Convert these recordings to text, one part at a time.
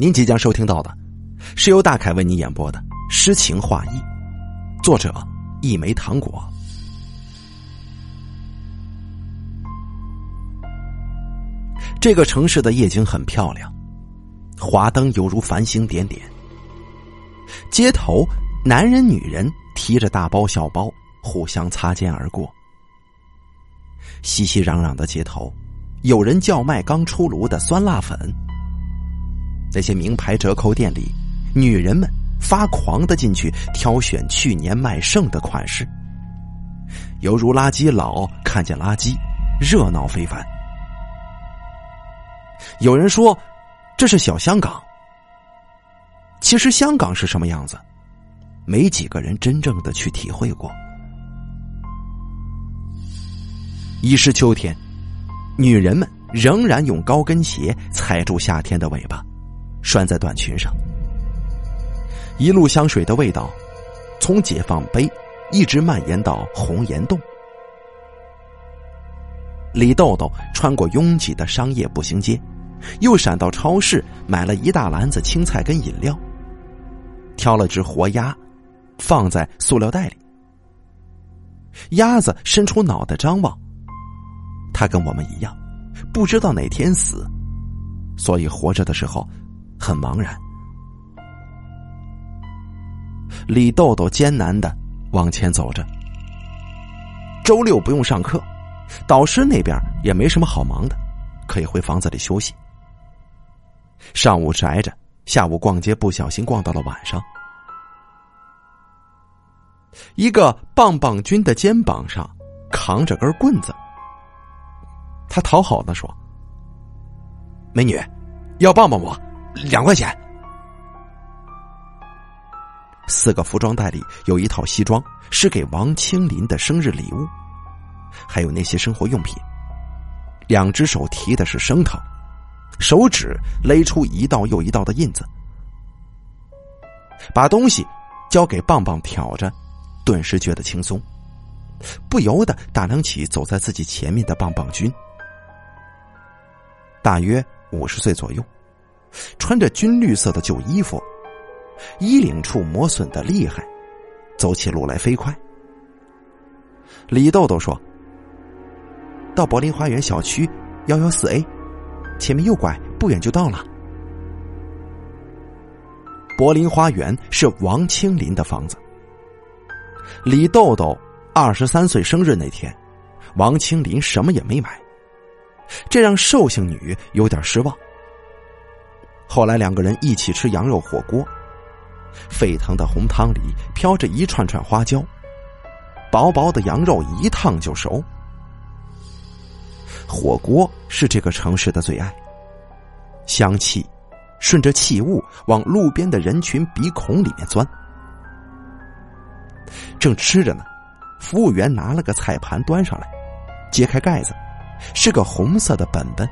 您即将收听到的，是由大凯为您演播的《诗情画意》，作者一枚糖果。这个城市的夜景很漂亮，华灯犹如繁星点点。街头，男人、女人提着大包小包，互相擦肩而过。熙熙攘攘的街头，有人叫卖刚出炉的酸辣粉。那些名牌折扣店里，女人们发狂的进去挑选去年卖剩的款式，犹如垃圾佬看见垃圾，热闹非凡。有人说这是小香港，其实香港是什么样子，没几个人真正的去体会过。已是秋天，女人们仍然用高跟鞋踩住夏天的尾巴。拴在短裙上，一路香水的味道，从解放碑一直蔓延到红岩洞。李豆豆穿过拥挤的商业步行街，又闪到超市买了一大篮子青菜跟饮料，挑了只活鸭，放在塑料袋里。鸭子伸出脑袋张望，它跟我们一样，不知道哪天死，所以活着的时候。很茫然，李豆豆艰难的往前走着。周六不用上课，导师那边也没什么好忙的，可以回房子里休息。上午宅着，下午逛街，不小心逛到了晚上。一个棒棒军的肩膀上扛着根棍子，他讨好的说：“美女，要棒棒不？”两块钱，四个服装袋里有一套西装，是给王清林的生日礼物，还有那些生活用品。两只手提的是生疼，手指勒出一道又一道的印子。把东西交给棒棒挑着，顿时觉得轻松，不由得打量起走在自己前面的棒棒军，大约五十岁左右。穿着军绿色的旧衣服，衣领处磨损的厉害，走起路来飞快。李豆豆说：“到柏林花园小区幺幺四 A，前面右拐，不远就到了。”柏林花园是王清林的房子。李豆豆二十三岁生日那天，王清林什么也没买，这让寿星女有点失望。后来两个人一起吃羊肉火锅，沸腾的红汤里飘着一串串花椒，薄薄的羊肉一烫就熟。火锅是这个城市的最爱，香气顺着气雾往路边的人群鼻孔里面钻。正吃着呢，服务员拿了个菜盘端上来，揭开盖子，是个红色的本本。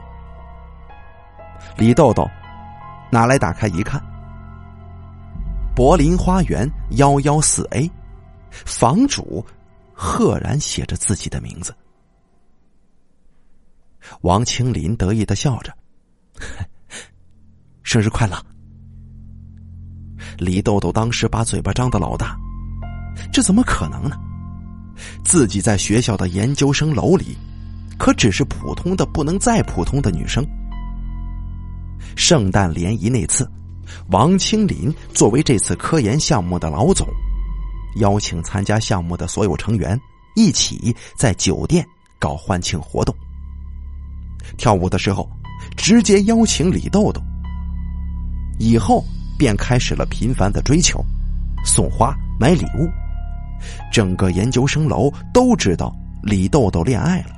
李豆豆。拿来打开一看，柏林花园幺幺四 A，房主赫然写着自己的名字。王清林得意的笑着：“生日快乐！”李豆豆当时把嘴巴张的老大，这怎么可能呢？自己在学校的研究生楼里，可只是普通的不能再普通的女生。圣诞联谊那次，王清林作为这次科研项目的老总，邀请参加项目的所有成员一起在酒店搞欢庆活动。跳舞的时候，直接邀请李豆豆。以后便开始了频繁的追求，送花、买礼物。整个研究生楼都知道李豆豆恋爱了。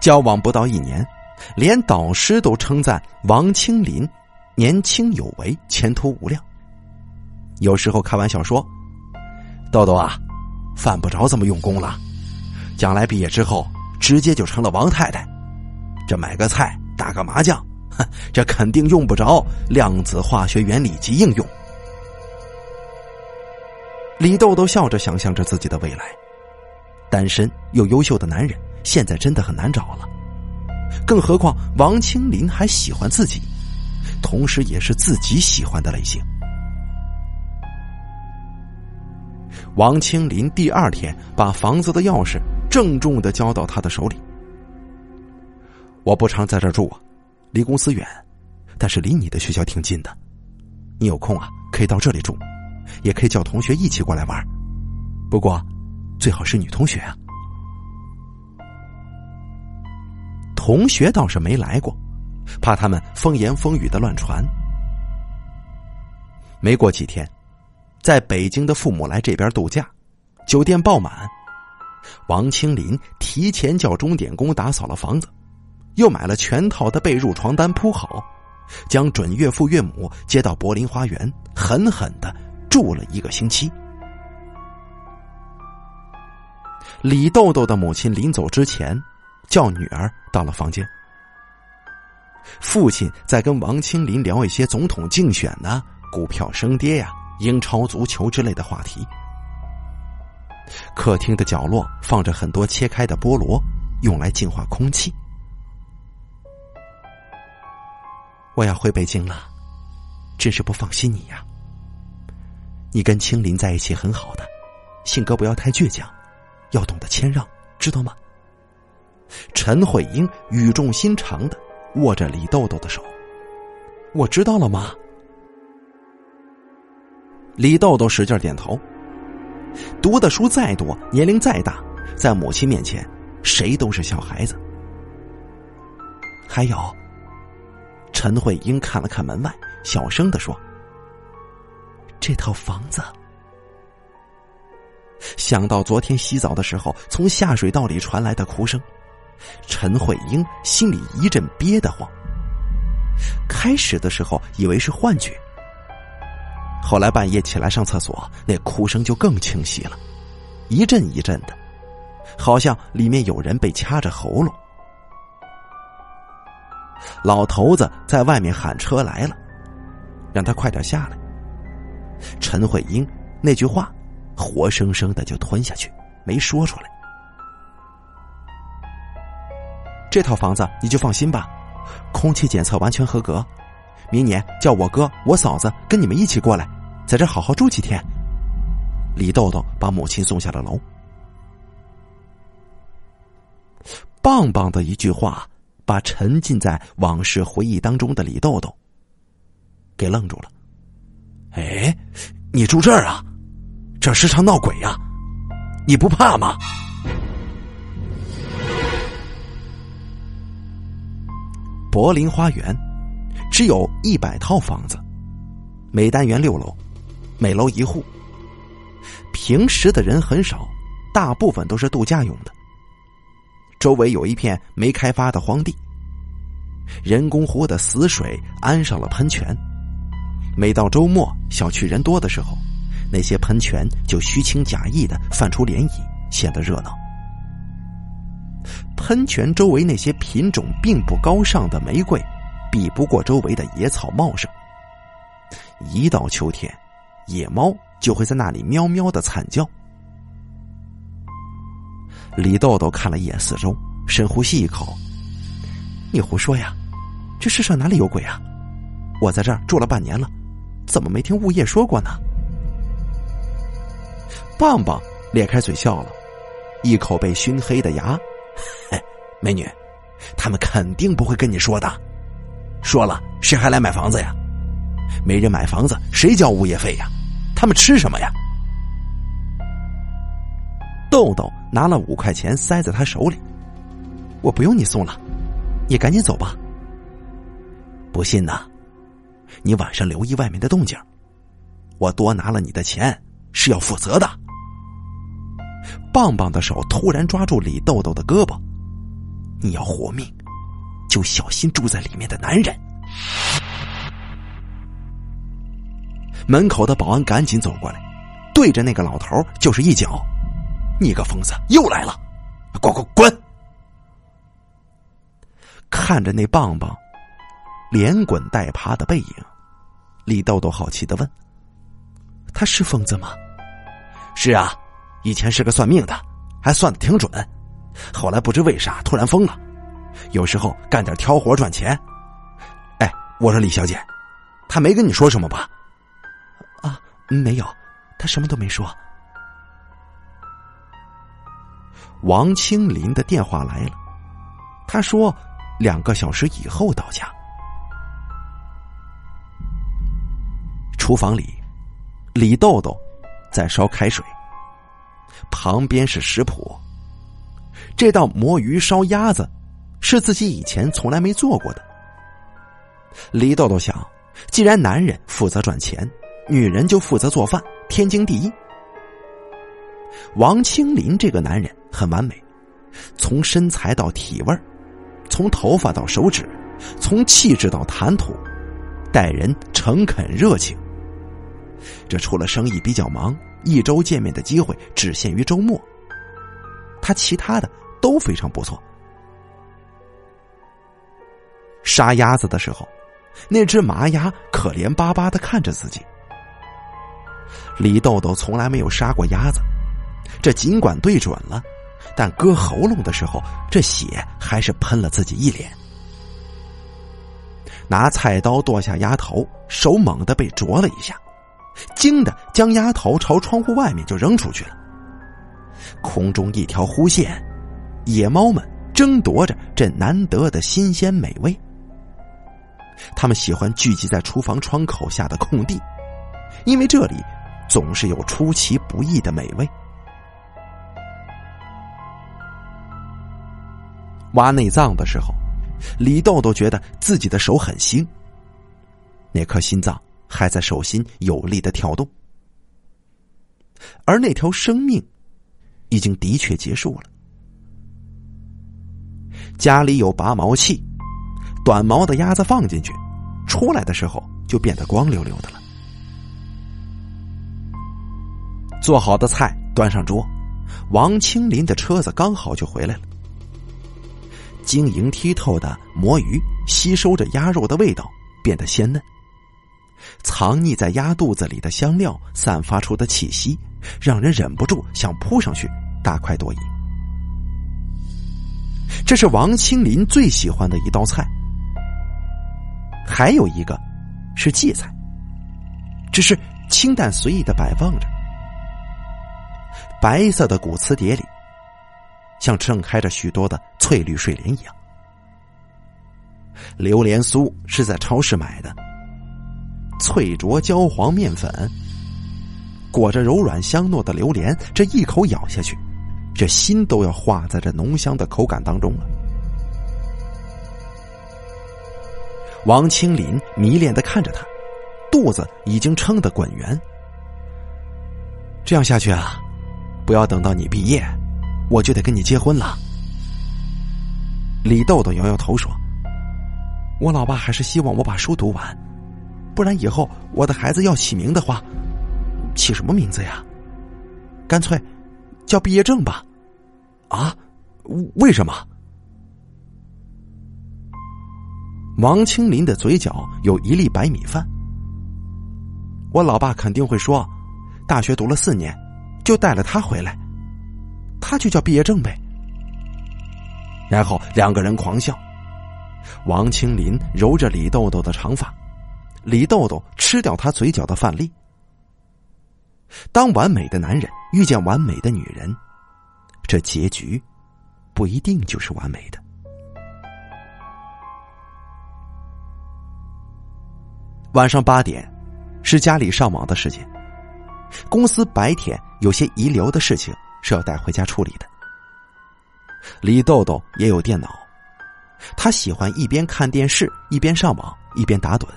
交往不到一年。连导师都称赞王清林年轻有为，前途无量。有时候开玩笑说：“豆豆啊，犯不着这么用功了，将来毕业之后直接就成了王太太。这买个菜、打个麻将，哼，这肯定用不着量子化学原理及应用。”李豆豆笑着想象着自己的未来，单身又优秀的男人，现在真的很难找了。更何况王清林还喜欢自己，同时也是自己喜欢的类型。王清林第二天把房子的钥匙郑重的交到他的手里。我不常在这住啊，离公司远，但是离你的学校挺近的。你有空啊，可以到这里住，也可以叫同学一起过来玩。不过，最好是女同学啊。同学倒是没来过，怕他们风言风语的乱传。没过几天，在北京的父母来这边度假，酒店爆满。王清林提前叫钟点工打扫了房子。又买了全套的被褥、床单铺好，将准岳父岳母接到柏林花园，狠狠的住了一个星期。李豆豆的母亲临走之前，叫女儿到了房间。父亲在跟王清林聊一些总统竞选呢、股票升跌呀、英超足球之类的话题。客厅的角落放着很多切开的菠萝，用来净化空气。我要回北京了，真是不放心你呀。你跟青林在一起很好的，性格不要太倔强，要懂得谦让，知道吗？陈慧英语重心长的握着李豆豆的手，我知道了妈？李豆豆使劲点头。读的书再多，年龄再大，在母亲面前，谁都是小孩子。还有。陈慧英看了看门外，小声的说：“这套房子。”想到昨天洗澡的时候从下水道里传来的哭声，陈慧英心里一阵憋得慌。开始的时候以为是幻觉，后来半夜起来上厕所，那哭声就更清晰了，一阵一阵的，好像里面有人被掐着喉咙。老头子在外面喊车来了，让他快点下来。陈慧英那句话，活生生的就吞下去，没说出来。这套房子你就放心吧，空气检测完全合格。明年叫我哥、我嫂子跟你们一起过来，在这好好住几天。李豆豆把母亲送下了楼。棒棒的一句话。把沉浸在往事回忆当中的李豆豆给愣住了。哎，你住这儿啊？这时常闹鬼呀？你不怕吗？柏林花园只有一百套房子，每单元六楼，每楼一户。平时的人很少，大部分都是度假用的。周围有一片没开发的荒地，人工湖的死水安上了喷泉。每到周末小区人多的时候，那些喷泉就虚情假意的泛出涟漪，显得热闹。喷泉周围那些品种并不高尚的玫瑰，比不过周围的野草茂盛。一到秋天，野猫就会在那里喵喵的惨叫。李豆豆看了一眼四周，深呼吸一口：“你胡说呀，这世上哪里有鬼啊？我在这儿住了半年了，怎么没听物业说过呢？”棒棒咧开嘴笑了，一口被熏黑的牙：“，美女，他们肯定不会跟你说的。说了，谁还来买房子呀？没人买房子，谁交物业费呀？他们吃什么呀？”豆豆拿了五块钱塞在他手里，我不用你送了，你赶紧走吧。不信呐，你晚上留意外面的动静，我多拿了你的钱是要负责的。棒棒的手突然抓住李豆豆的胳膊，你要活命，就小心住在里面的男人。门口的保安赶紧走过来，对着那个老头就是一脚。你个疯子，又来了！滚滚滚！看着那棒棒连滚带爬的背影，李豆豆好奇的问：“他是疯子吗？”“是啊，以前是个算命的，还算的挺准，后来不知为啥突然疯了，有时候干点挑活赚钱。哎，我说李小姐，他没跟你说什么吧？啊，没有，他什么都没说。王清林的电话来了，他说两个小时以后到家。厨房里，李豆豆在烧开水，旁边是食谱。这道魔芋烧鸭子是自己以前从来没做过的。李豆豆想，既然男人负责赚钱，女人就负责做饭，天经地义。王清林这个男人很完美，从身材到体味从头发到手指，从气质到谈吐，待人诚恳热情。这除了生意比较忙，一周见面的机会只限于周末。他其他的都非常不错。杀鸭子的时候，那只麻鸭可怜巴巴的看着自己。李豆豆从来没有杀过鸭子，这尽管对准了，但割喉咙的时候，这血还是喷了自己一脸。拿菜刀剁下鸭头，手猛地被啄了一下。惊的将鸭头朝窗户外面就扔出去了。空中一条弧线，野猫们争夺着这难得的新鲜美味。他们喜欢聚集在厨房窗口下的空地，因为这里总是有出其不意的美味。挖内脏的时候，李豆豆觉得自己的手很腥。那颗心脏。还在手心有力的跳动，而那条生命已经的确结束了。家里有拔毛器，短毛的鸭子放进去，出来的时候就变得光溜溜的了。做好的菜端上桌，王清林的车子刚好就回来了。晶莹剔透的魔芋吸收着鸭肉的味道，变得鲜嫩。藏匿在鸭肚子里的香料散发出的气息，让人忍不住想扑上去大快朵颐。这是王清林最喜欢的一道菜，还有一个是荠菜，只是清淡随意的摆放着。白色的古瓷碟里，像盛开着许多的翠绿睡莲一样。榴莲酥是在超市买的。脆灼焦黄面粉，裹着柔软香糯的榴莲，这一口咬下去，这心都要化在这浓香的口感当中了。王清林迷恋的看着他，肚子已经撑得滚圆。这样下去啊，不要等到你毕业，我就得跟你结婚了。李豆豆摇摇头说：“我老爸还是希望我把书读完。”不然以后我的孩子要起名的话，起什么名字呀？干脆叫毕业证吧。啊？为什么？王清林的嘴角有一粒白米饭。我老爸肯定会说，大学读了四年，就带了他回来，他就叫毕业证呗。然后两个人狂笑。王清林揉着李豆豆的长发。李豆豆吃掉他嘴角的饭粒。当完美的男人遇见完美的女人，这结局不一定就是完美的。晚上八点是家里上网的时间，公司白天有些遗留的事情是要带回家处理的。李豆豆也有电脑，他喜欢一边看电视一边上网一边打盹。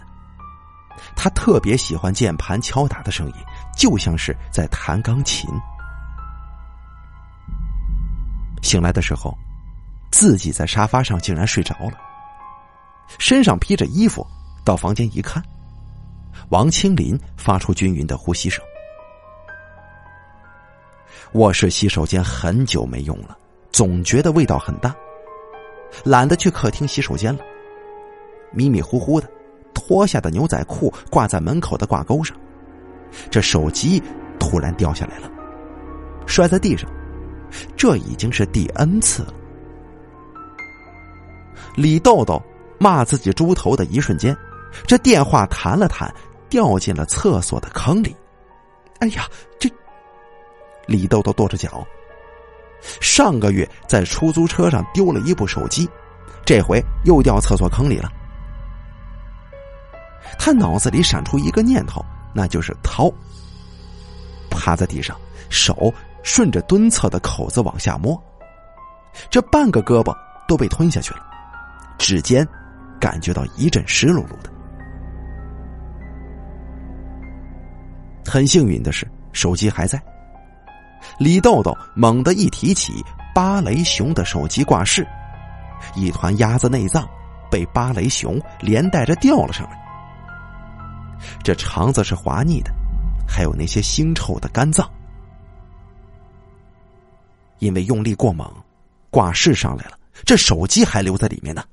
他特别喜欢键盘敲打的声音，就像是在弹钢琴。醒来的时候，自己在沙发上竟然睡着了，身上披着衣服，到房间一看，王清林发出均匀的呼吸声。卧室洗手间很久没用了，总觉得味道很大，懒得去客厅洗手间了，迷迷糊糊的。脱下的牛仔裤挂在门口的挂钩上，这手机突然掉下来了，摔在地上。这已经是第 N 次了。李豆豆骂自己猪头的一瞬间，这电话弹了弹，掉进了厕所的坑里。哎呀，这！李豆豆跺着脚。上个月在出租车上丢了一部手机，这回又掉厕所坑里了。他脑子里闪出一个念头，那就是掏。趴在地上，手顺着蹲厕的口子往下摸，这半个胳膊都被吞下去了，指尖感觉到一阵湿漉漉的。很幸运的是，手机还在。李豆豆猛地一提起芭蕾熊的手机挂饰，一团鸭子内脏被芭蕾熊连带着吊了上来。这肠子是滑腻的，还有那些腥臭的肝脏，因为用力过猛，挂饰上来了，这手机还留在里面呢，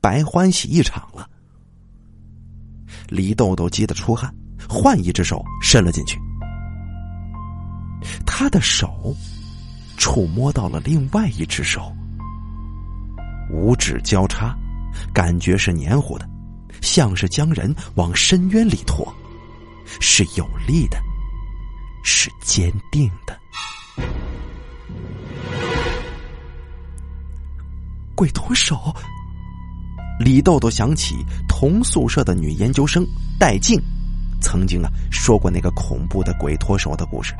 白欢喜一场了。李豆豆急得出汗，换一只手伸了进去。他的手触摸到了另外一只手，五指交叉，感觉是黏糊的，像是将人往深渊里拖，是有力的，是坚定的。鬼拖手，李豆豆想起同宿舍的女研究生戴静，曾经啊说过那个恐怖的鬼拖手的故事。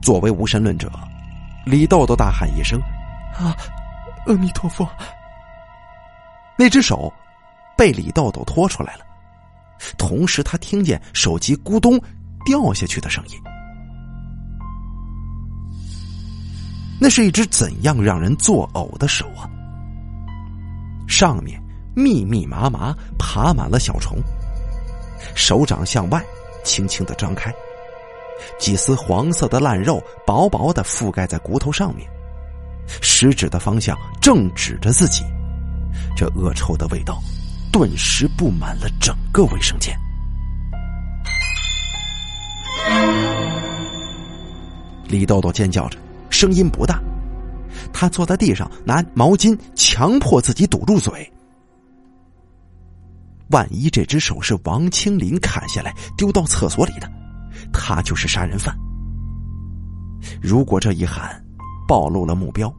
作为无神论者，李豆豆大喊一声：“啊，阿弥陀佛！”那只手被李豆豆拖出来了，同时他听见手机咕咚掉下去的声音。那是一只怎样让人作呕的手啊！上面密密麻麻爬满了小虫，手掌向外轻轻的张开。几丝黄色的烂肉薄薄的覆盖在骨头上面，食指的方向正指着自己，这恶臭的味道顿时布满了整个卫生间。李豆豆尖叫着，声音不大，他坐在地上拿毛巾强迫自己堵住嘴。万一这只手是王清林砍下来丢到厕所里的？他就是杀人犯。如果这一喊暴露了目标，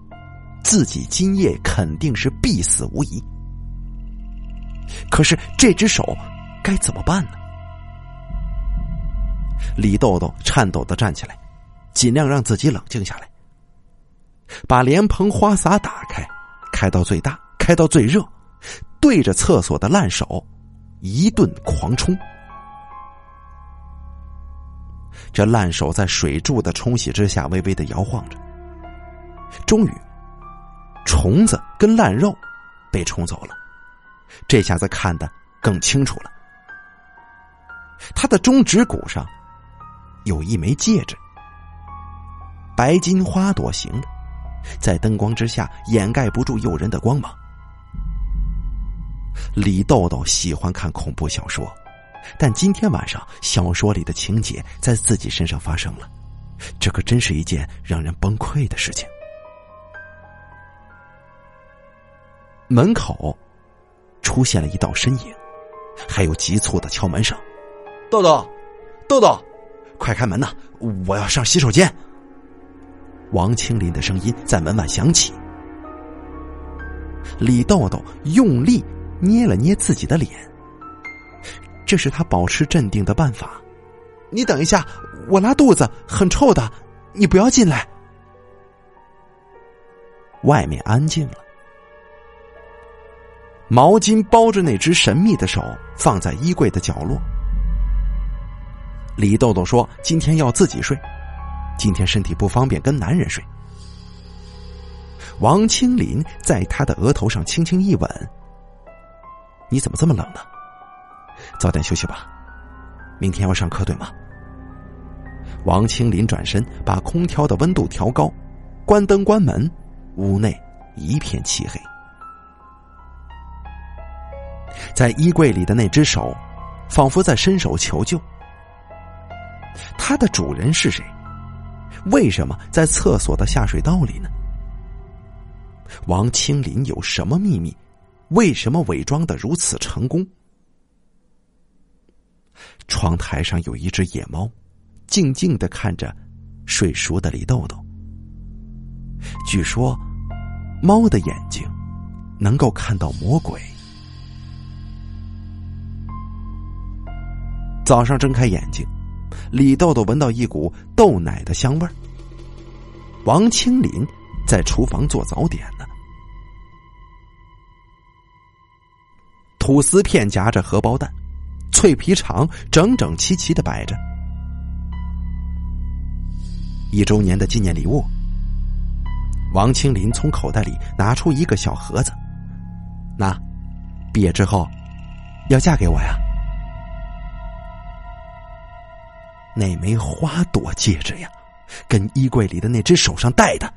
自己今夜肯定是必死无疑。可是这只手该怎么办呢？李豆豆颤抖的站起来，尽量让自己冷静下来，把莲蓬花洒打开，开到最大，开到最热，对着厕所的烂手一顿狂冲。这烂手在水柱的冲洗之下微微的摇晃着，终于，虫子跟烂肉被冲走了，这下子看得更清楚了。他的中指骨上有一枚戒指，白金花朵形的，在灯光之下掩盖不住诱人的光芒。李豆豆喜欢看恐怖小说。但今天晚上小说里的情节在自己身上发生了，这可真是一件让人崩溃的事情。门口出现了一道身影，还有急促的敲门声：“豆豆，豆豆，快开门呐！我要上洗手间。”王清林的声音在门外响起。李豆豆用力捏了捏自己的脸。这是他保持镇定的办法。你等一下，我拉肚子，很臭的，你不要进来。外面安静了，毛巾包着那只神秘的手放在衣柜的角落。李豆豆说：“今天要自己睡，今天身体不方便跟男人睡。”王清林在他的额头上轻轻一吻：“你怎么这么冷呢？”早点休息吧，明天要上课对吗？王清林转身把空调的温度调高，关灯关门，屋内一片漆黑。在衣柜里的那只手，仿佛在伸手求救。它的主人是谁？为什么在厕所的下水道里呢？王清林有什么秘密？为什么伪装的如此成功？窗台上有一只野猫，静静的看着睡熟的李豆豆。据说，猫的眼睛能够看到魔鬼。早上睁开眼睛，李豆豆闻到一股豆奶的香味儿。王清林在厨房做早点呢，吐司片夹着荷包蛋，脆皮肠整整齐齐的摆着。一周年的纪念礼物。王清林从口袋里拿出一个小盒子，那，毕业之后要嫁给我呀？那枚花朵戒指呀，跟衣柜里的那只手上戴的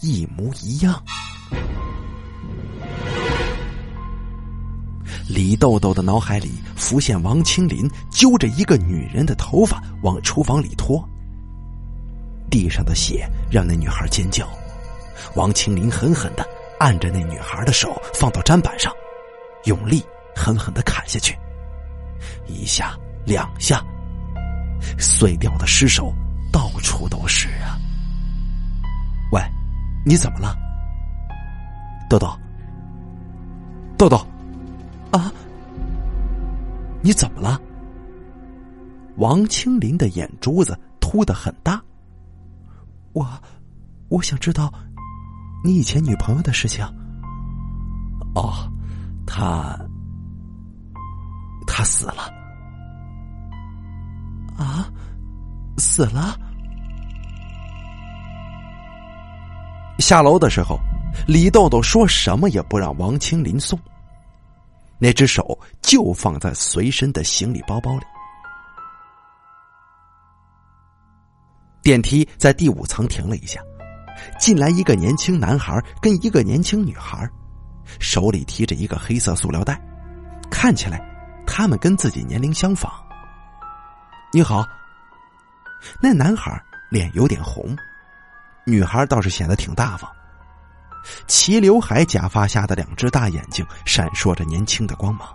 一模一样。李豆豆的脑海里浮现王清林揪着一个女人的头发往厨房里拖，地上的血让那女孩尖叫。王清林狠狠的按着那女孩的手放到砧板上，用力狠狠的砍下去，一下两下，碎掉的尸首到处都是啊！喂，你怎么了，豆豆？豆豆，啊，你怎么了？王清林的眼珠子凸的很大，我，我想知道。你以前女朋友的事情？哦，她，她死了。啊，死了。下楼的时候，李豆豆说什么也不让王清林送，那只手就放在随身的行李包包里。电梯在第五层停了一下。进来一个年轻男孩跟一个年轻女孩，手里提着一个黑色塑料袋，看起来他们跟自己年龄相仿。你好，那男孩脸有点红，女孩倒是显得挺大方。齐刘海假发下的两只大眼睛闪烁着年轻的光芒。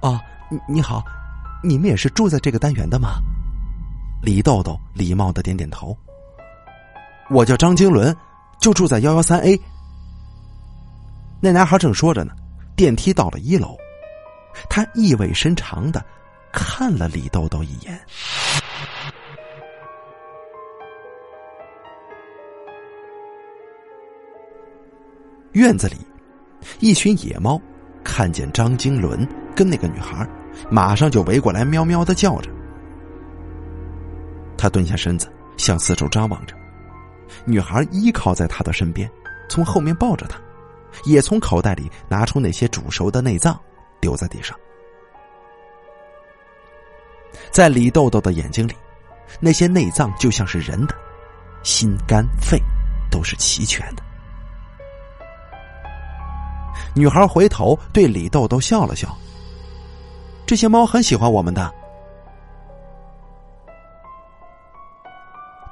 哦，你好，你们也是住在这个单元的吗？李豆豆礼貌的点点头。我叫张经纶，就住在幺幺三 A。那男孩正说着呢，电梯到了一楼，他意味深长的看了李豆豆一眼。院子里，一群野猫看见张经纶跟那个女孩，马上就围过来，喵喵的叫着。他蹲下身子，向四周张望着。女孩依靠在他的身边，从后面抱着他，也从口袋里拿出那些煮熟的内脏，丢在地上。在李豆豆的眼睛里，那些内脏就像是人的，心肝肺都是齐全的。女孩回头对李豆豆笑了笑：“这些猫很喜欢我们的。”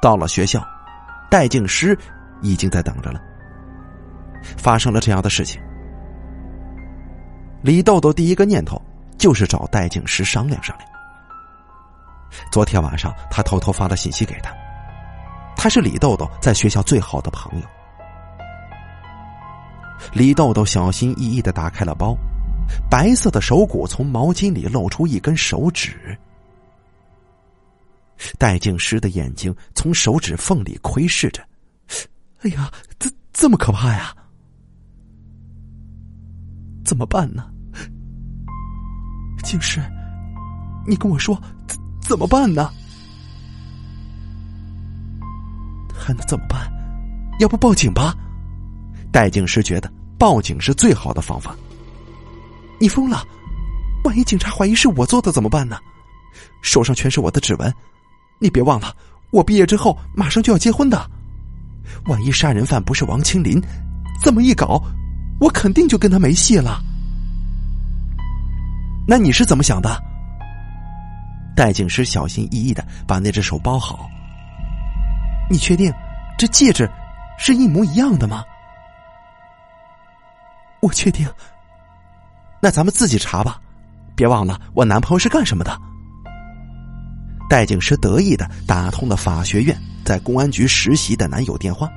到了学校。戴静师已经在等着了。发生了这样的事情，李豆豆第一个念头就是找戴静师商量商量。昨天晚上，他偷偷发了信息给他，他是李豆豆在学校最好的朋友。李豆豆小心翼翼的打开了包，白色的手骨从毛巾里露出一根手指。戴静诗的眼睛从手指缝里窥视着，哎呀，这这么可怕呀！怎么办呢？静诗，你跟我说怎么办呢？还能怎么办？要不报警吧？戴静诗觉得报警是最好的方法。你疯了！万一警察怀疑是我做的怎么办呢？手上全是我的指纹。你别忘了，我毕业之后马上就要结婚的。万一杀人犯不是王清林，这么一搞，我肯定就跟他没戏了。那你是怎么想的？戴景师小心翼翼的把那只手包好。你确定这戒指是一模一样的吗？我确定。那咱们自己查吧，别忘了我男朋友是干什么的。戴警师得意的打通了法学院在公安局实习的男友电话。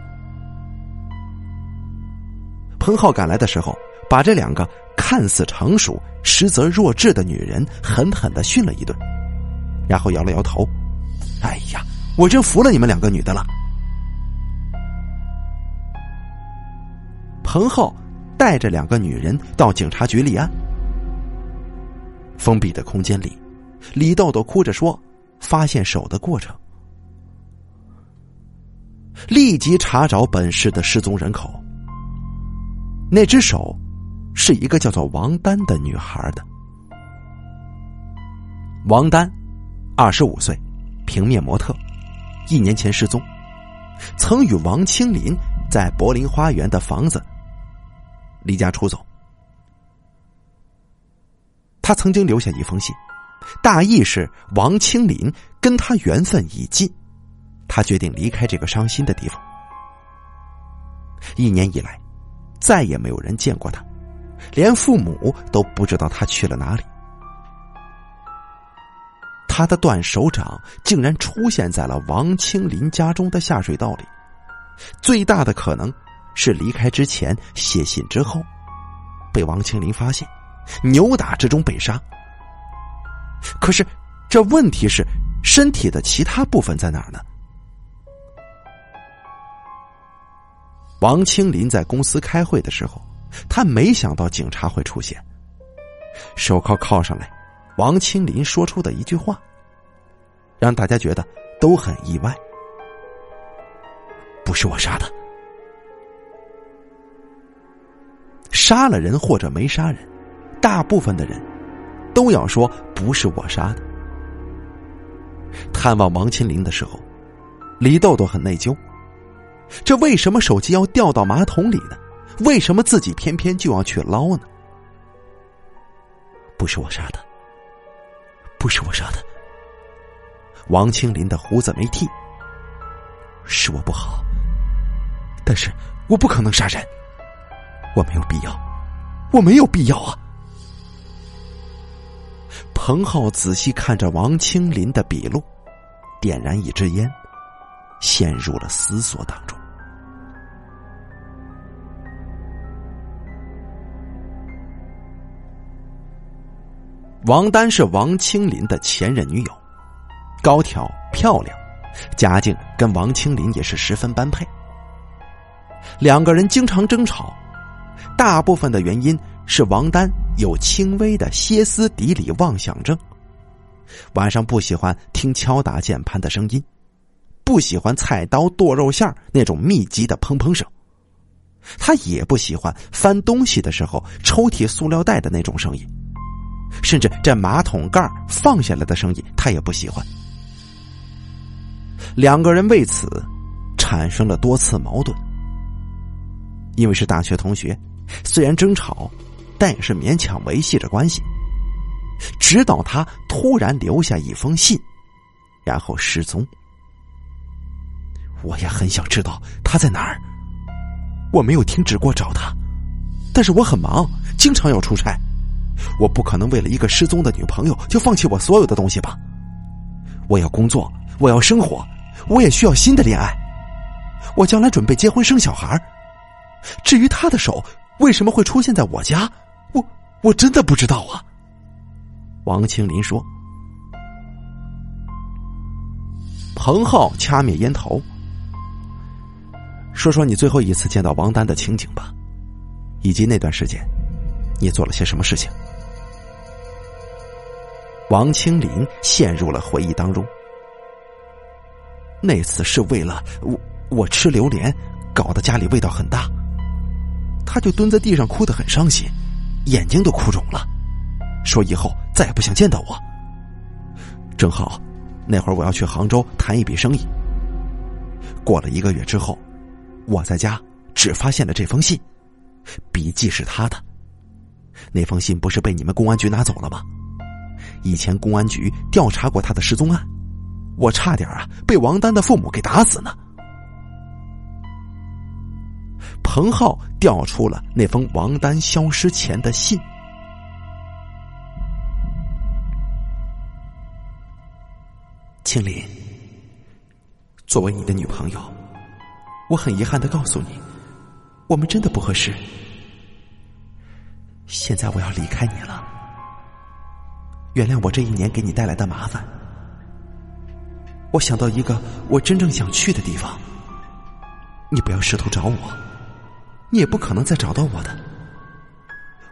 彭浩赶来的时候，把这两个看似成熟实则弱智的女人狠狠的训了一顿，然后摇了摇头：“哎呀，我真服了你们两个女的了。”彭浩带着两个女人到警察局立案。封闭的空间里，李豆豆哭着说：“发现手的过程。”立即查找本市的失踪人口。那只手，是一个叫做王丹的女孩的。王丹，二十五岁，平面模特，一年前失踪，曾与王清林在柏林花园的房子离家出走。他曾经留下一封信，大意是王清林跟他缘分已尽，他决定离开这个伤心的地方。一年以来。再也没有人见过他，连父母都不知道他去了哪里。他的断手掌竟然出现在了王清林家中的下水道里，最大的可能是离开之前写信之后，被王清林发现，扭打之中被杀。可是，这问题是身体的其他部分在哪儿呢？王清林在公司开会的时候，他没想到警察会出现。手铐铐上来，王清林说出的一句话，让大家觉得都很意外。不是我杀的，杀了人或者没杀人，大部分的人都要说不是我杀的。探望王清林的时候，李豆豆很内疚。这为什么手机要掉到马桶里呢？为什么自己偏偏就要去捞呢？不是我杀的，不是我杀的。王清林的胡子没剃，是我不好，但是我不可能杀人，我没有必要，我没有必要啊！彭浩仔细看着王清林的笔录，点燃一支烟，陷入了思索当中。王丹是王清林的前任女友，高挑漂亮，家境跟王清林也是十分般配。两个人经常争吵，大部分的原因是王丹有轻微的歇斯底里妄想症，晚上不喜欢听敲打键盘的声音，不喜欢菜刀剁肉馅那种密集的砰砰声，他也不喜欢翻东西的时候抽屉塑料袋的那种声音。甚至这马桶盖放下来的声音，他也不喜欢。两个人为此产生了多次矛盾。因为是大学同学，虽然争吵，但也是勉强维系着关系。直到他突然留下一封信，然后失踪。我也很想知道他在哪儿。我没有停止过找他，但是我很忙，经常要出差。我不可能为了一个失踪的女朋友就放弃我所有的东西吧？我要工作，我要生活，我也需要新的恋爱。我将来准备结婚生小孩。至于他的手为什么会出现在我家，我我真的不知道啊。王清林说。彭浩掐灭烟头，说说你最后一次见到王丹的情景吧，以及那段时间你做了些什么事情。王清林陷入了回忆当中。那次是为了我，我吃榴莲，搞得家里味道很大。他就蹲在地上哭得很伤心，眼睛都哭肿了，说以后再也不想见到我。正好那会儿我要去杭州谈一笔生意。过了一个月之后，我在家只发现了这封信，笔迹是他的。那封信不是被你们公安局拿走了吗？以前公安局调查过他的失踪案，我差点啊被王丹的父母给打死呢。彭浩调出了那封王丹消失前的信。青林，作为你的女朋友，我很遗憾的告诉你，我们真的不合适。现在我要离开你了，原谅我这一年给你带来的麻烦。我想到一个我真正想去的地方，你不要试图找我，你也不可能再找到我的。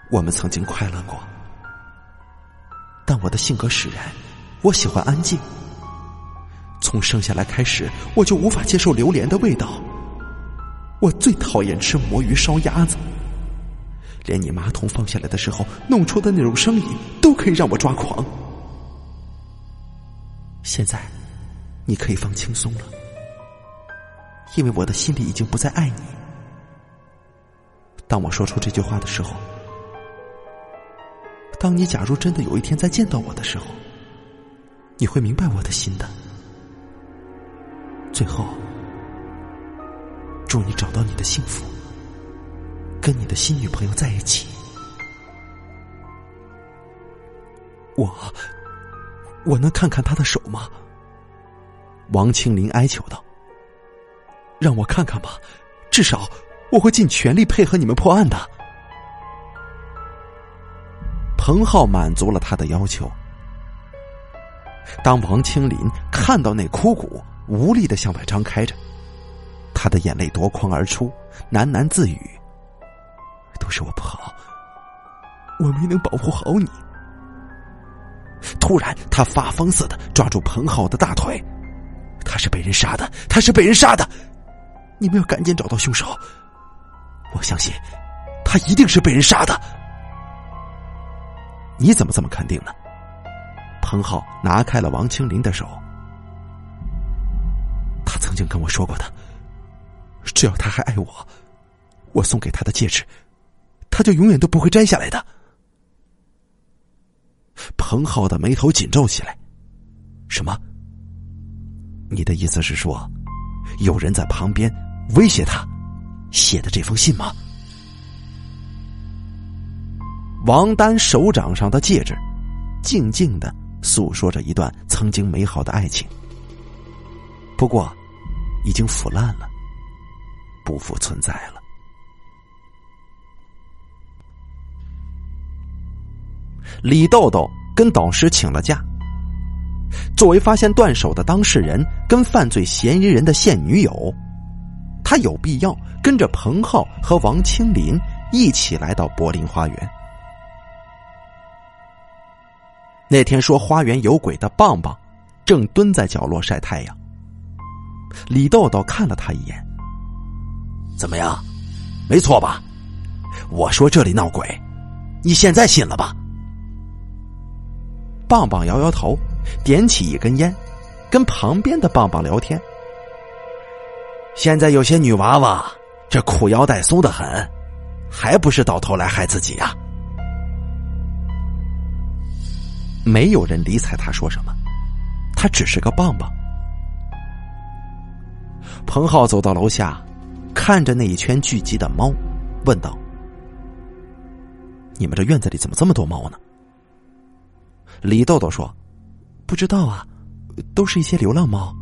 我们曾经快乐过，但我的性格使然，我喜欢安静。从生下来开始，我就无法接受榴莲的味道。我最讨厌吃魔芋烧鸭子，连你马桶放下来的时候弄出的那种声音，都可以让我抓狂。现在，你可以放轻松了，因为我的心里已经不再爱你。当我说出这句话的时候，当你假如真的有一天再见到我的时候，你会明白我的心的。最后，祝你找到你的幸福，跟你的新女朋友在一起。我，我能看看他的手吗？王清林哀求道：“让我看看吧，至少我会尽全力配合你们破案的。”彭浩满足了他的要求。当王清林看到那枯骨，无力的向外张开着，他的眼泪夺眶而出，喃喃自语：“都是我不好，我没能保护好你。”突然，他发疯似的抓住彭浩的大腿：“他是被人杀的，他是被人杀的！你们要赶紧找到凶手！我相信，他一定是被人杀的。”你怎么这么肯定呢？彭浩拿开了王清林的手。他曾经跟我说过的，只要他还爱我，我送给他的戒指，他就永远都不会摘下来的。彭浩的眉头紧皱起来。什么？你的意思是说，有人在旁边威胁他写的这封信吗？王丹手掌上的戒指，静静的诉说着一段曾经美好的爱情。不过，已经腐烂了，不复存在了。李豆豆跟导师请了假。作为发现断手的当事人跟犯罪嫌疑人的现女友，他有必要跟着彭浩和王清林一起来到柏林花园。那天说花园有鬼的棒棒，正蹲在角落晒太阳。李豆豆看了他一眼，怎么样？没错吧？我说这里闹鬼，你现在信了吧？棒棒摇摇头，点起一根烟，跟旁边的棒棒聊天。现在有些女娃娃这裤腰带松的很，还不是到头来害自己啊？没有人理睬他说什么，他只是个棒棒。彭浩走到楼下，看着那一圈聚集的猫，问道：“你们这院子里怎么这么多猫呢？”李豆豆说：“不知道啊，都是一些流浪猫。”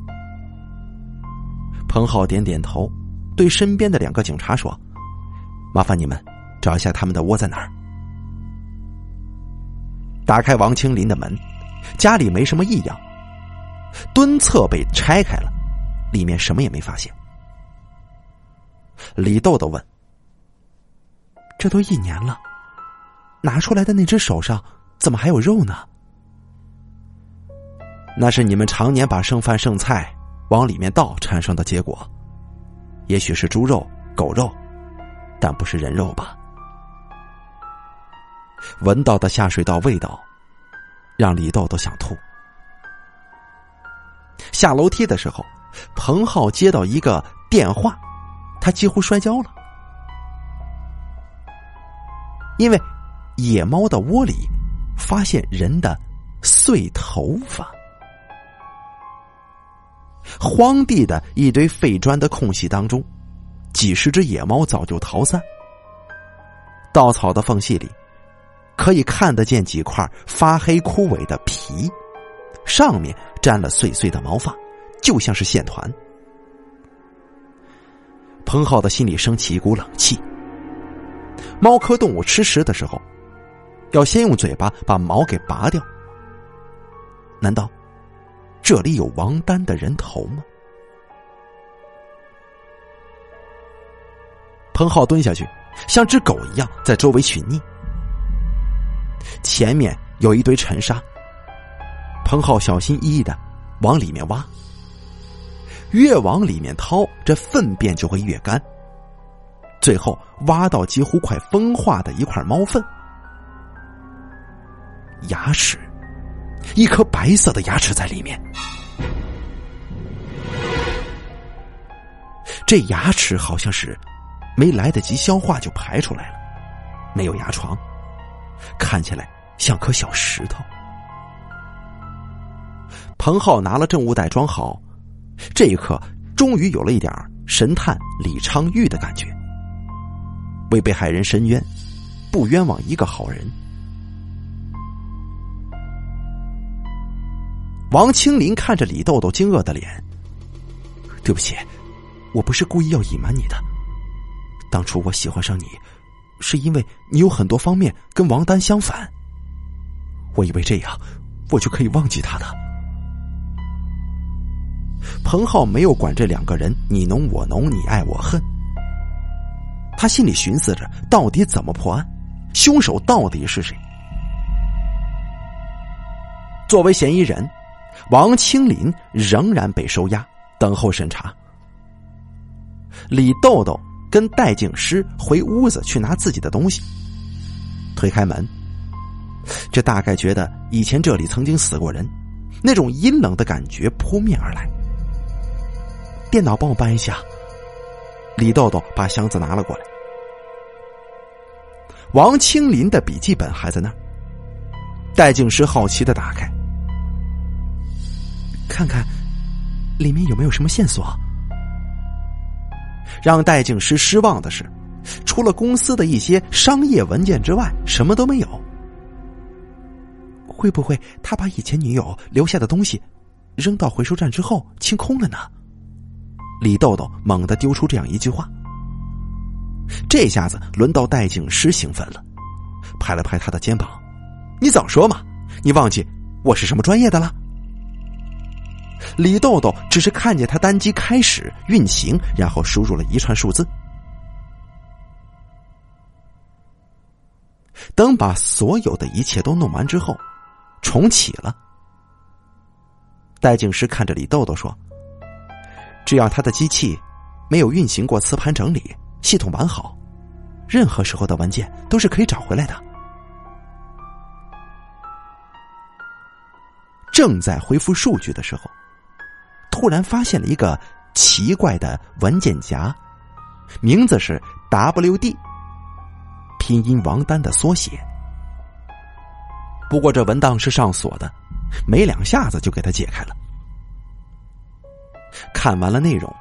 彭浩点点头，对身边的两个警察说：“麻烦你们找一下他们的窝在哪儿。”打开王清林的门，家里没什么异样，蹲厕被拆开了。里面什么也没发现。李豆豆问：“这都一年了，拿出来的那只手上怎么还有肉呢？”那是你们常年把剩饭剩菜往里面倒产生的结果，也许是猪肉、狗肉，但不是人肉吧？闻到的下水道味道，让李豆豆想吐。下楼梯的时候。彭浩接到一个电话，他几乎摔跤了，因为野猫的窝里发现人的碎头发。荒地的一堆废砖的空隙当中，几十只野猫早就逃散。稻草的缝隙里，可以看得见几块发黑枯萎的皮，上面沾了碎碎的毛发，就像是线团。彭浩的心里升起一股冷气。猫科动物吃食的时候，要先用嘴巴把毛给拔掉。难道这里有王丹的人头吗？彭浩蹲下去，像只狗一样在周围寻觅。前面有一堆尘沙，彭浩小心翼翼的往里面挖。越往里面掏，这粪便就会越干。最后挖到几乎快风化的一块猫粪，牙齿，一颗白色的牙齿在里面。这牙齿好像是没来得及消化就排出来了，没有牙床，看起来像颗小石头。彭浩拿了证物袋装好，这一刻终于有了一点神探李昌钰的感觉。为被害人伸冤，不冤枉一个好人。王清林看着李豆豆惊愕的脸，对不起，我不是故意要隐瞒你的。当初我喜欢上你，是因为你有很多方面跟王丹相反。我以为这样，我就可以忘记他的。彭浩没有管这两个人你侬我侬，你爱我恨。他心里寻思着，到底怎么破案？凶手到底是谁？作为嫌疑人，王清林仍然被收押，等候审查。李豆豆跟戴静师回屋子去拿自己的东西，推开门，这大概觉得以前这里曾经死过人，那种阴冷的感觉扑面而来。电脑帮我搬一下。李豆豆把箱子拿了过来，王清林的笔记本还在那儿。戴静师好奇的打开，看看里面有没有什么线索。让戴景师失望的是，除了公司的一些商业文件之外，什么都没有。会不会他把以前女友留下的东西扔到回收站之后清空了呢？李豆豆猛地丢出这样一句话，这下子轮到戴景师兴奋了，拍了拍他的肩膀：“你早说嘛！你忘记我是什么专业的了？”李豆豆只是看见他单机开始运行，然后输入了一串数字。等把所有的一切都弄完之后，重启了。戴景师看着李豆豆说。只要他的机器没有运行过磁盘整理，系统完好，任何时候的文件都是可以找回来的。正在恢复数据的时候，突然发现了一个奇怪的文件夹，名字是 “WD”，拼音王丹的缩写。不过这文档是上锁的，没两下子就给他解开了。看完了内容，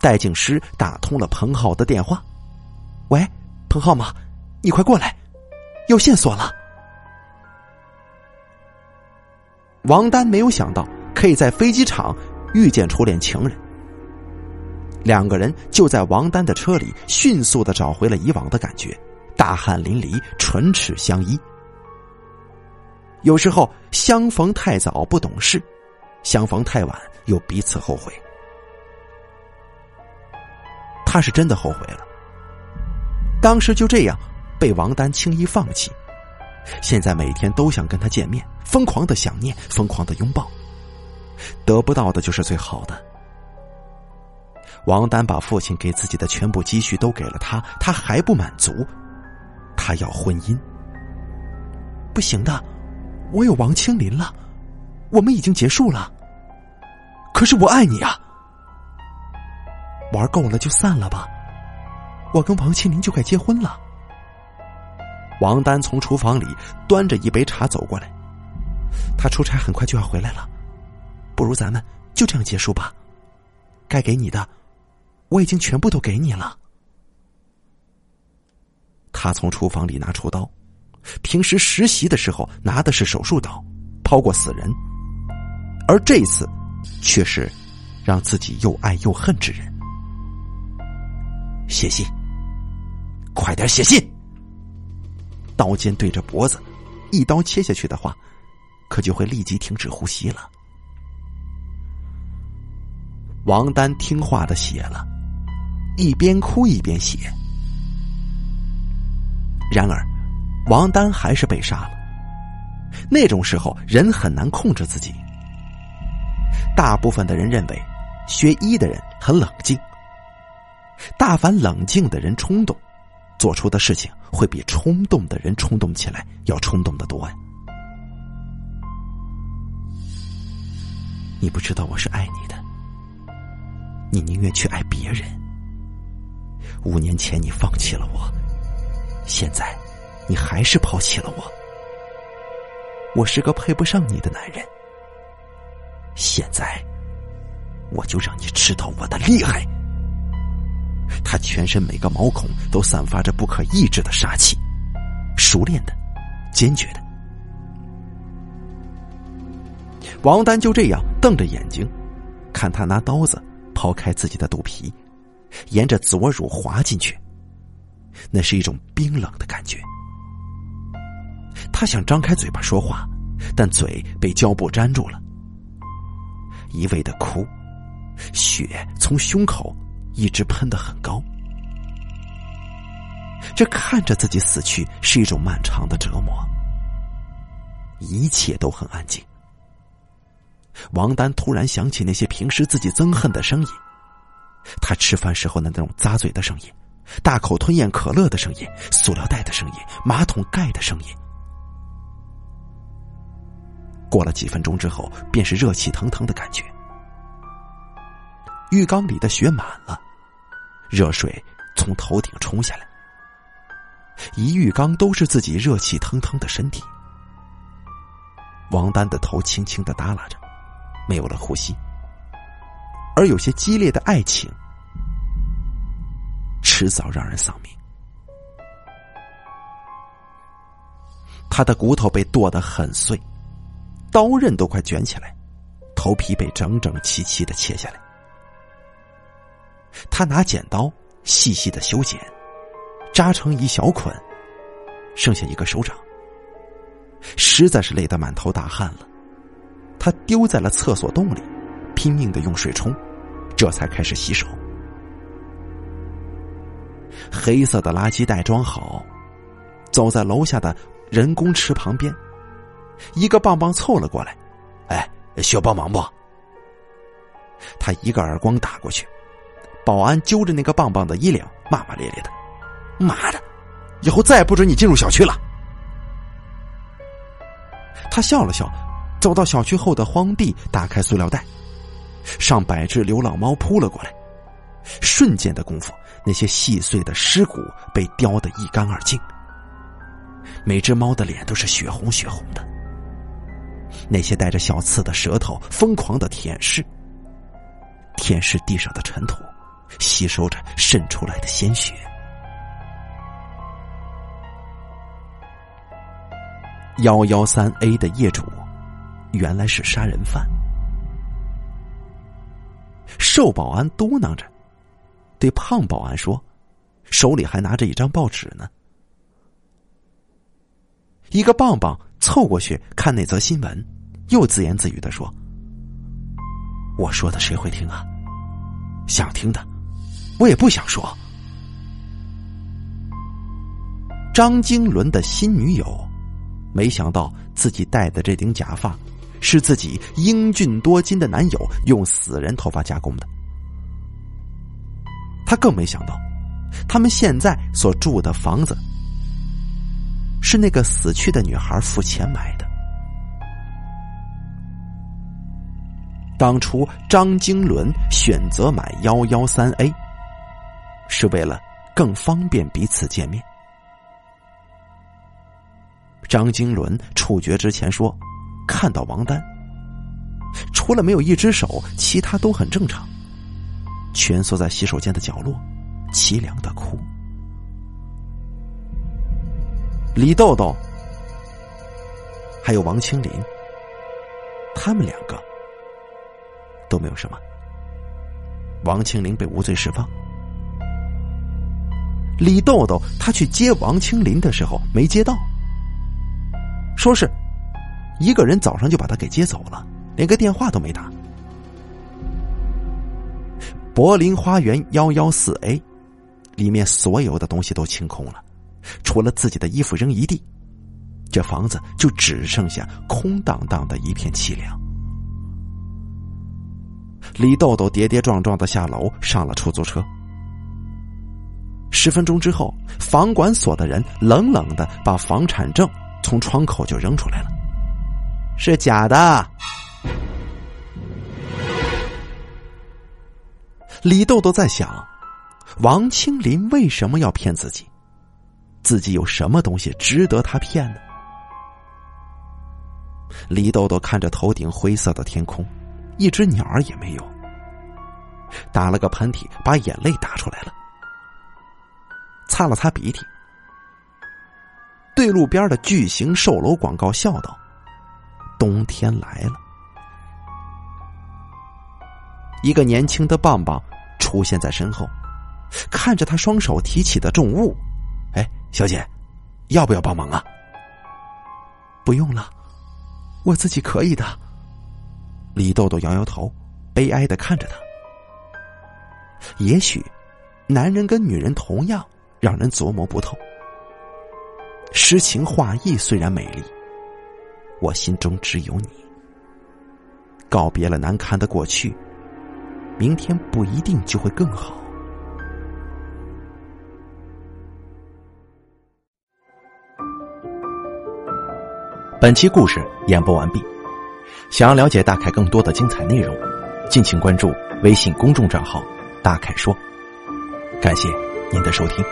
戴静师打通了彭浩的电话：“喂，彭浩吗？你快过来，有线索了。”王丹没有想到可以在飞机场遇见初恋情人，两个人就在王丹的车里迅速的找回了以往的感觉，大汗淋漓，唇齿相依。有时候相逢太早不懂事，相逢太晚又彼此后悔。他是真的后悔了，当时就这样被王丹轻易放弃，现在每天都想跟他见面，疯狂的想念，疯狂的拥抱，得不到的就是最好的。王丹把父亲给自己的全部积蓄都给了他，他还不满足，他要婚姻。不行的，我有王清林了，我们已经结束了。可是我爱你啊！玩够了就散了吧，我跟王清林就该结婚了。王丹从厨房里端着一杯茶走过来，他出差很快就要回来了，不如咱们就这样结束吧。该给你的，我已经全部都给你了。他从厨房里拿出刀，平时实习的时候拿的是手术刀，抛过死人，而这一次却是让自己又爱又恨之人。写信，快点写信！刀尖对着脖子，一刀切下去的话，可就会立即停止呼吸了。王丹听话的写了，一边哭一边写。然而，王丹还是被杀了。那种时候，人很难控制自己。大部分的人认为，学医的人很冷静。大凡冷静的人冲动，做出的事情会比冲动的人冲动起来要冲动的多呀。你不知道我是爱你的，你宁愿去爱别人。五年前你放弃了我。现在，你还是抛弃了我。我是个配不上你的男人。现在，我就让你知道我的厉害。他全身每个毛孔都散发着不可抑制的杀气，熟练的，坚决的。王丹就这样瞪着眼睛，看他拿刀子抛开自己的肚皮，沿着左乳滑进去。那是一种冰冷的感觉。他想张开嘴巴说话，但嘴被胶布粘住了，一味的哭，血从胸口一直喷得很高。这看着自己死去是一种漫长的折磨。一切都很安静。王丹突然想起那些平时自己憎恨的声音，他吃饭时候的那种咂嘴的声音。大口吞咽可乐的声音，塑料袋的声音，马桶盖的声音。过了几分钟之后，便是热气腾腾的感觉。浴缸里的水满了，热水从头顶冲下来，一浴缸都是自己热气腾腾的身体。王丹的头轻轻的耷拉着，没有了呼吸，而有些激烈的爱情。迟早让人丧命。他的骨头被剁得很碎，刀刃都快卷起来，头皮被整整齐齐的切下来。他拿剪刀细细的修剪，扎成一小捆，剩下一个手掌。实在是累得满头大汗了，他丢在了厕所洞里，拼命的用水冲，这才开始洗手。黑色的垃圾袋装好，走在楼下的人工池旁边，一个棒棒凑了过来，哎，需要帮忙不？他一个耳光打过去，保安揪着那个棒棒的衣领，骂骂咧咧的：“妈的，以后再也不准你进入小区了。”他笑了笑，走到小区后的荒地，打开塑料袋，上百只流浪猫扑了过来，瞬间的功夫。那些细碎的尸骨被叼得一干二净，每只猫的脸都是血红血红的。那些带着小刺的舌头疯狂的舔舐，舔舐地上的尘土，吸收着渗出来的鲜血。幺幺三 A 的业主原来是杀人犯，瘦保安嘟囔着。对胖保安说，手里还拿着一张报纸呢。一个棒棒凑过去看那则新闻，又自言自语的说：“我说的谁会听啊？想听的，我也不想说。”张经纶的新女友，没想到自己戴的这顶假发，是自己英俊多金的男友用死人头发加工的。他更没想到，他们现在所住的房子是那个死去的女孩付钱买的。当初张经纶选择买幺幺三 A，是为了更方便彼此见面。张经纶处决之前说，看到王丹，除了没有一只手，其他都很正常。蜷缩在洗手间的角落，凄凉的哭。李豆豆，还有王清林，他们两个都没有什么。王清林被无罪释放。李豆豆他去接王清林的时候没接到，说是一个人早上就把他给接走了，连个电话都没打。柏林花园幺幺四 A，里面所有的东西都清空了，除了自己的衣服扔一地，这房子就只剩下空荡荡的一片凄凉。李豆豆跌跌撞撞的下楼，上了出租车。十分钟之后，房管所的人冷冷的把房产证从窗口就扔出来了，是假的。李豆豆在想，王清林为什么要骗自己？自己有什么东西值得他骗呢？李豆豆看着头顶灰色的天空，一只鸟儿也没有。打了个喷嚏，把眼泪打出来了。擦了擦鼻涕，对路边的巨型售楼广告笑道：“冬天来了。”一个年轻的棒棒出现在身后，看着他双手提起的重物，“哎，小姐，要不要帮忙啊？”“不用了，我自己可以的。”李豆豆摇摇头，悲哀的看着他。也许，男人跟女人同样。让人琢磨不透。诗情画意虽然美丽，我心中只有你。告别了难堪的过去，明天不一定就会更好。本期故事演播完毕。想要了解大凯更多的精彩内容，敬请关注微信公众账号“大凯说”。感谢您的收听。